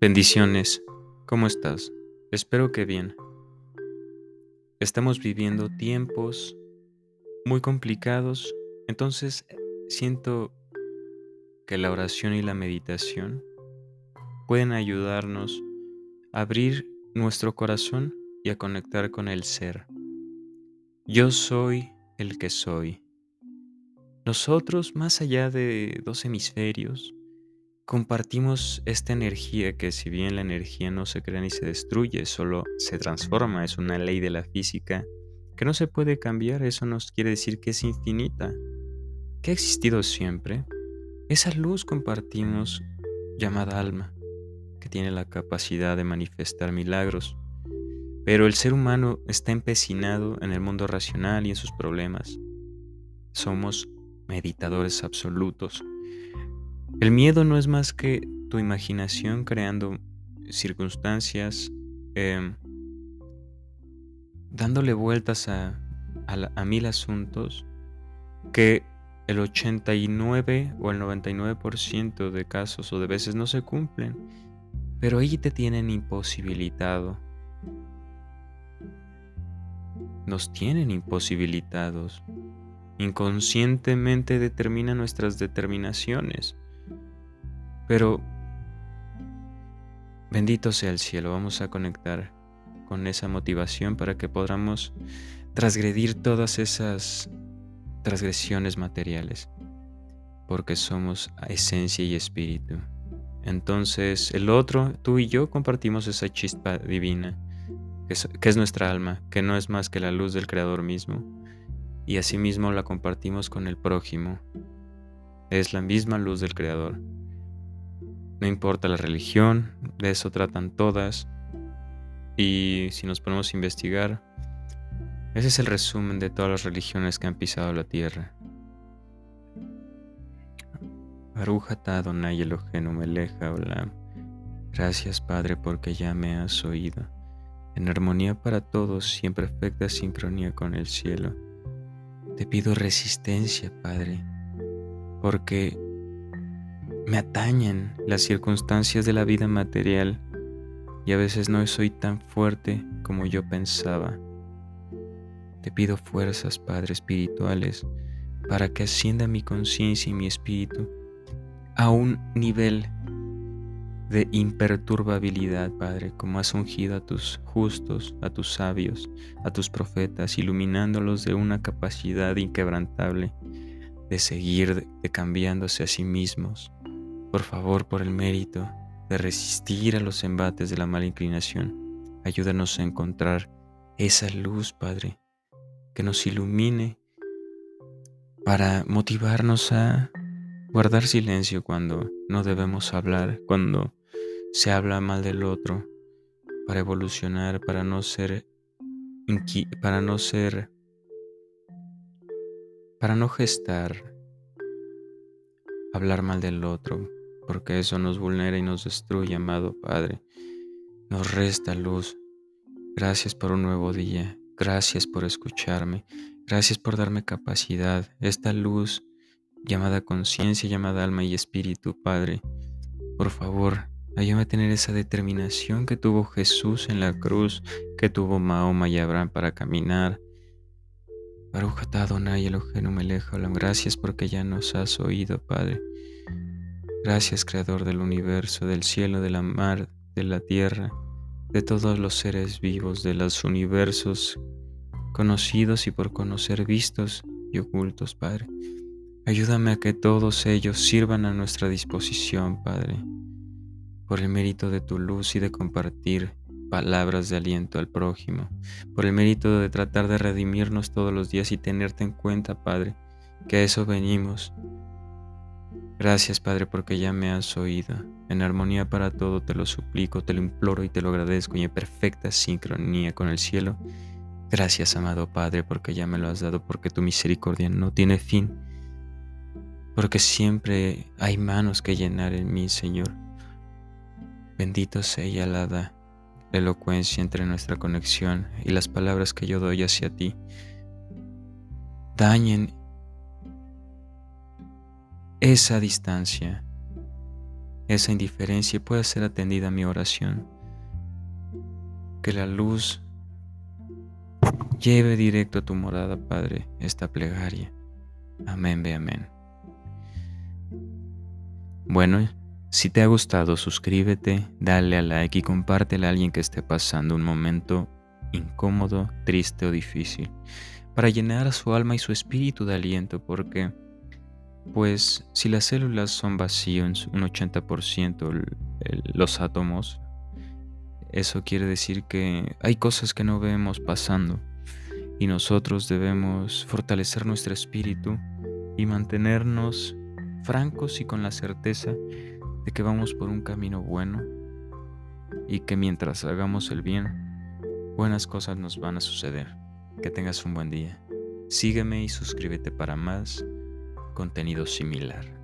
Bendiciones, ¿cómo estás? Espero que bien. Estamos viviendo tiempos muy complicados, entonces siento que la oración y la meditación pueden ayudarnos a abrir nuestro corazón y a conectar con el ser. Yo soy el que soy. Nosotros, más allá de dos hemisferios, compartimos esta energía que si bien la energía no se crea ni se destruye, solo se transforma, es una ley de la física que no se puede cambiar, eso nos quiere decir que es infinita, que ha existido siempre. Esa luz compartimos llamada alma, que tiene la capacidad de manifestar milagros. Pero el ser humano está empecinado en el mundo racional y en sus problemas. Somos meditadores absolutos el miedo no es más que tu imaginación creando circunstancias, em, dándole vueltas a, mil asuntos que el 89 o el 99% de casos o de veces no se cumplen, pero ahí te tienen imposibilitado. Nos tienen imposibilitados. Inconscientemente determina nuestras determinaciones. Pero bendito sea el cielo, vamos a conectar con esa motivación para que podamos transgredir todas esas transgresiones materiales, porque somos esencia y espíritu. Entonces el otro, tú y yo compartimos esa chispa divina, que es, que es nuestra alma, que no es más que la luz del Creador mismo, y asimismo la compartimos con el prójimo. Es la misma luz del Creador. No importa la religión, de eso tratan todas. Y si nos ponemos a investigar, ese es el resumen de todas las religiones que han pisado la tierra. Gracias Padre porque ya me has oído. En armonía para todos y en perfecta sincronía con el cielo. Te pido resistencia, Padre, porque me atañen las circunstancias de la vida material y a veces no soy tan fuerte como yo pensaba. Te pido fuerzas, Padre, espirituales, para que ascienda mi conciencia y mi espíritu a un nivel de imperturbabilidad, Padre, como has ungido a tus justos, a tus sabios, a tus profetas, iluminándolos de una capacidad inquebrantable de seguir de cambiándose a sí mismos por favor, por el mérito de resistir a los embates de la mala inclinación, ayúdanos a encontrar esa luz, Padre, que nos ilumine para motivarnos a guardar silencio cuando no debemos hablar, cuando se habla mal del otro, para evolucionar, para no ser para no ser para no gestar hablar mal del otro, porque eso nos vulnera y nos destruye, amado Padre. Nos resta luz. Gracias por un nuevo día. Gracias por escucharme. Gracias por darme capacidad. Esta luz llamada conciencia, llamada alma y espíritu, Padre. Por favor, ayúdame a tener esa determinación que tuvo Jesús en la cruz, que tuvo Mahoma y Abraham para caminar. Gracias porque ya nos has oído, Padre. Gracias, Creador del universo, del cielo, de la mar, de la tierra, de todos los seres vivos, de los universos conocidos y por conocer vistos y ocultos, Padre. Ayúdame a que todos ellos sirvan a nuestra disposición, Padre, por el mérito de tu luz y de compartir palabras de aliento al prójimo, por el mérito de tratar de redimirnos todos los días y tenerte en cuenta, Padre, que a eso venimos Gracias Padre porque ya me has oído. En armonía para todo te lo suplico, te lo imploro y te lo agradezco y en perfecta sincronía con el cielo. Gracias amado Padre porque ya me lo has dado, porque tu misericordia no tiene fin, porque siempre hay manos que llenar en mí, Señor. Bendito sea y alada la elocuencia entre nuestra conexión y las palabras que yo doy hacia ti. Dañen esa distancia esa indiferencia y pueda ser atendida mi oración. Que la luz lleve directo a tu morada, Padre, esta plegaria. Amén, ve amén. Bueno, si te ha gustado, suscríbete, dale a like y compártela a alguien que esté pasando un momento incómodo, triste o difícil, para llenar su alma y su espíritu de aliento, porque, pues, si las células son vacías, un 80% los átomos, eso quiere decir que hay cosas que no vemos pasando y nosotros debemos fortalecer nuestro espíritu y mantenernos francos y con la certeza de que vamos por un camino bueno y que mientras hagamos el bien, buenas cosas nos van a suceder. Que tengas un buen día. Sígueme y suscríbete para más contenido similar.